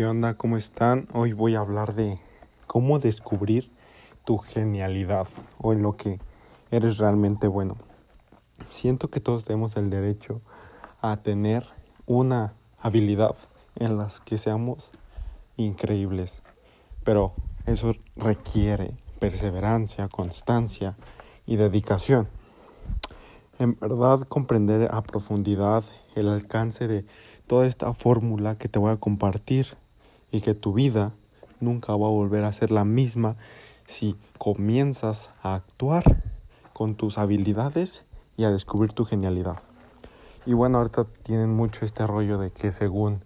¿Qué? ¿Cómo están? Hoy voy a hablar de cómo descubrir tu genialidad o en lo que eres realmente bueno. Siento que todos tenemos el derecho a tener una habilidad en las que seamos increíbles, pero eso requiere perseverancia, constancia y dedicación. En verdad comprender a profundidad el alcance de toda esta fórmula que te voy a compartir y que tu vida nunca va a volver a ser la misma si comienzas a actuar con tus habilidades y a descubrir tu genialidad. Y bueno, ahorita tienen mucho este rollo de que según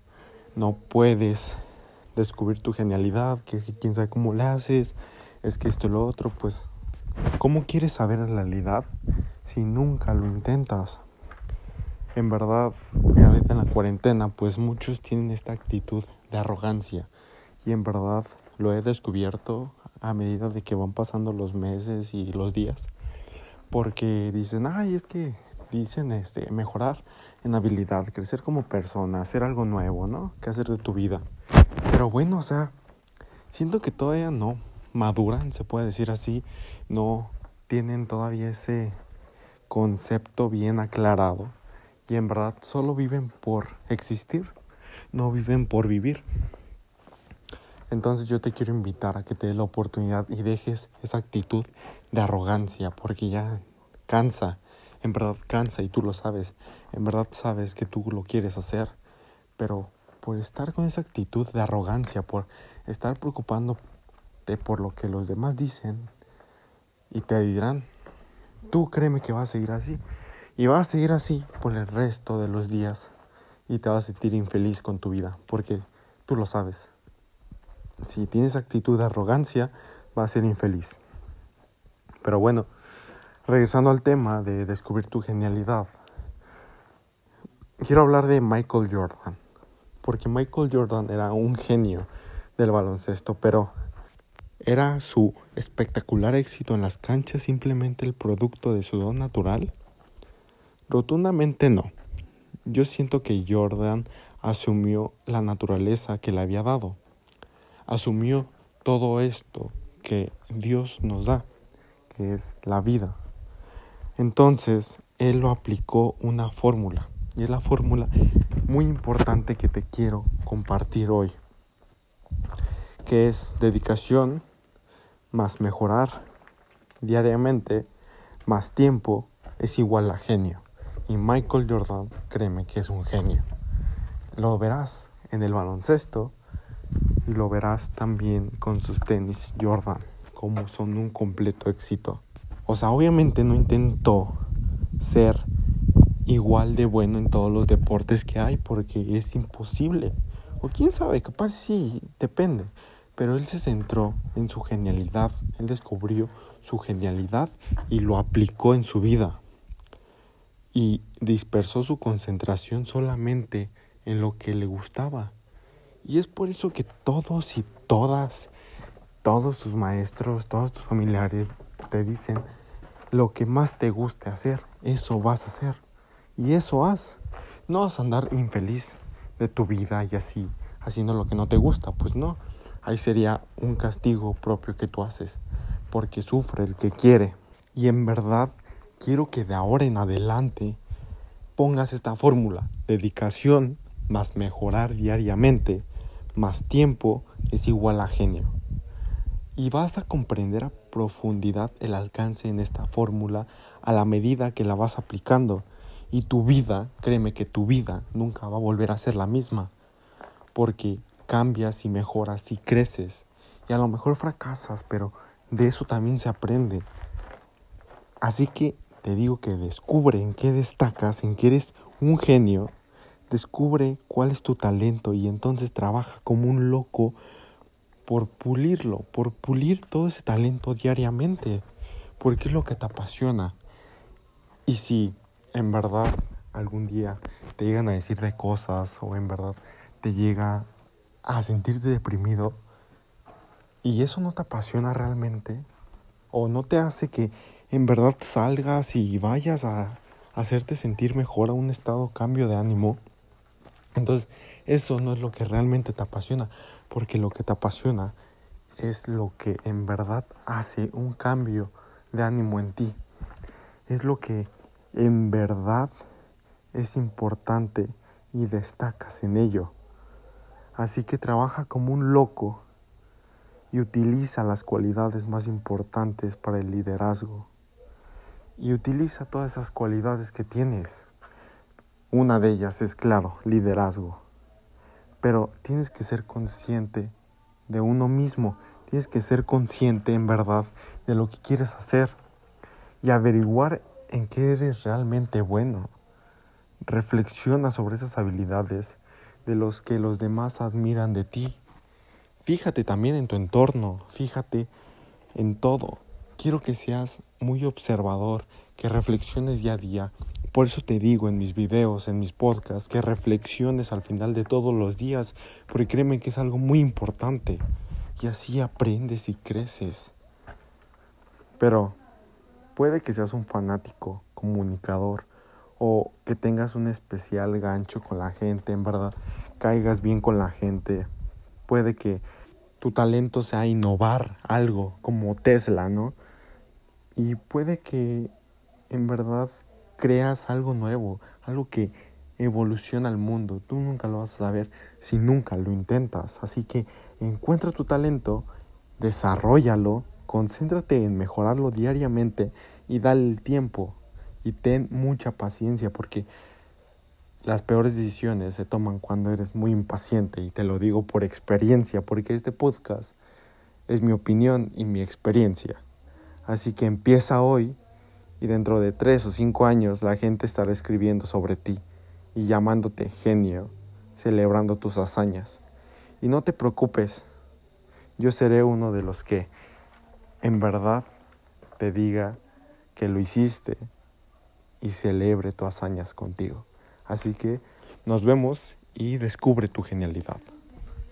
no puedes descubrir tu genialidad, que, quién sabe cómo le haces, es que esto y lo otro, pues, ¿cómo quieres saber la realidad si nunca lo intentas? En verdad, ahorita en la cuarentena, pues muchos tienen esta actitud de arrogancia. Y en verdad lo he descubierto a medida de que van pasando los meses y los días. Porque dicen, ay, es que dicen este, mejorar en habilidad, crecer como persona, hacer algo nuevo, ¿no? ¿Qué hacer de tu vida? Pero bueno, o sea, siento que todavía no maduran, se puede decir así, no tienen todavía ese concepto bien aclarado y en verdad solo viven por existir, no viven por vivir. Entonces yo te quiero invitar a que te des la oportunidad y dejes esa actitud de arrogancia, porque ya cansa, en verdad cansa y tú lo sabes, en verdad sabes que tú lo quieres hacer, pero por estar con esa actitud de arrogancia, por estar preocupándote por lo que los demás dicen y te dirán, tú créeme que vas a seguir así. Y vas a seguir así por el resto de los días y te vas a sentir infeliz con tu vida, porque tú lo sabes. Si tienes actitud de arrogancia, vas a ser infeliz. Pero bueno, regresando al tema de descubrir tu genialidad, quiero hablar de Michael Jordan, porque Michael Jordan era un genio del baloncesto, pero ¿era su espectacular éxito en las canchas simplemente el producto de su don natural? Rotundamente no. Yo siento que Jordan asumió la naturaleza que le había dado. Asumió todo esto que Dios nos da, que es la vida. Entonces, él lo aplicó una fórmula. Y es la fórmula muy importante que te quiero compartir hoy. Que es dedicación más mejorar diariamente más tiempo es igual a genio. Y Michael Jordan, créeme que es un genio. Lo verás en el baloncesto y lo verás también con sus tenis Jordan, como son un completo éxito. O sea, obviamente no intentó ser igual de bueno en todos los deportes que hay porque es imposible. O quién sabe, capaz sí, depende. Pero él se centró en su genialidad, él descubrió su genialidad y lo aplicó en su vida y dispersó su concentración solamente en lo que le gustaba. Y es por eso que todos y todas, todos tus maestros, todos tus familiares te dicen lo que más te guste hacer, eso vas a hacer. Y eso haz. No vas a andar infeliz de tu vida y así, haciendo lo que no te gusta. Pues no, ahí sería un castigo propio que tú haces, porque sufre el que quiere. Y en verdad quiero que de ahora en adelante pongas esta fórmula. Dedicación más mejorar diariamente más tiempo es igual a genio. Y vas a comprender a profundidad el alcance en esta fórmula a la medida que la vas aplicando. Y tu vida, créeme que tu vida nunca va a volver a ser la misma. Porque cambias y mejoras y creces. Y a lo mejor fracasas, pero de eso también se aprende. Así que te digo que descubre en qué destacas, en que eres un genio, descubre cuál es tu talento y entonces trabaja como un loco por pulirlo, por pulir todo ese talento diariamente, porque es lo que te apasiona. Y si en verdad algún día te llegan a decir de cosas o en verdad te llega a sentirte deprimido y eso no te apasiona realmente o no te hace que en verdad salgas y vayas a hacerte sentir mejor a un estado cambio de ánimo, Entonces, eso no es lo que realmente te apasiona, porque lo que te apasiona es lo que en verdad hace un cambio de ánimo en ti. Es lo que en verdad es importante y destacas en ello. Así que trabaja como un loco y utiliza las cualidades más importantes para el liderazgo. Y utiliza todas esas cualidades que tienes. Una de ellas es, claro, liderazgo. Pero tienes que ser consciente de uno mismo. Tienes que ser consciente en verdad de lo que quieres hacer y averiguar en qué eres realmente bueno. Reflexiona sobre esas habilidades de los que los demás admiran de ti. Fíjate también en tu entorno, fíjate en todo. Quiero que seas muy observador, que reflexiones día a día. Por eso te digo en mis videos, en mis podcasts, que reflexiones al final de todos los días, porque créeme que es algo muy importante. Y así aprendes y creces. Pero puede que seas un fanático, comunicador, o que tengas un especial gancho con la gente, en verdad, caigas bien con la gente. Puede que tu talento sea innovar algo como Tesla, ¿no? Y puede que en verdad creas algo nuevo, algo que evoluciona al mundo. Tú nunca lo vas a saber si nunca lo intentas. Así que encuentra tu talento, desarrollalo, concéntrate en mejorarlo diariamente y dale el tiempo y ten mucha paciencia porque las peores decisiones se toman cuando eres muy impaciente y te lo digo por experiencia porque este podcast es mi opinión y mi experiencia. Así que empieza hoy y dentro de tres o cinco años la gente estará escribiendo sobre ti y llamándote genio, celebrando tus hazañas. Y no te preocupes, yo seré uno de los que en verdad te diga que lo hiciste y celebre tus hazañas contigo. Así que nos vemos y descubre tu genialidad.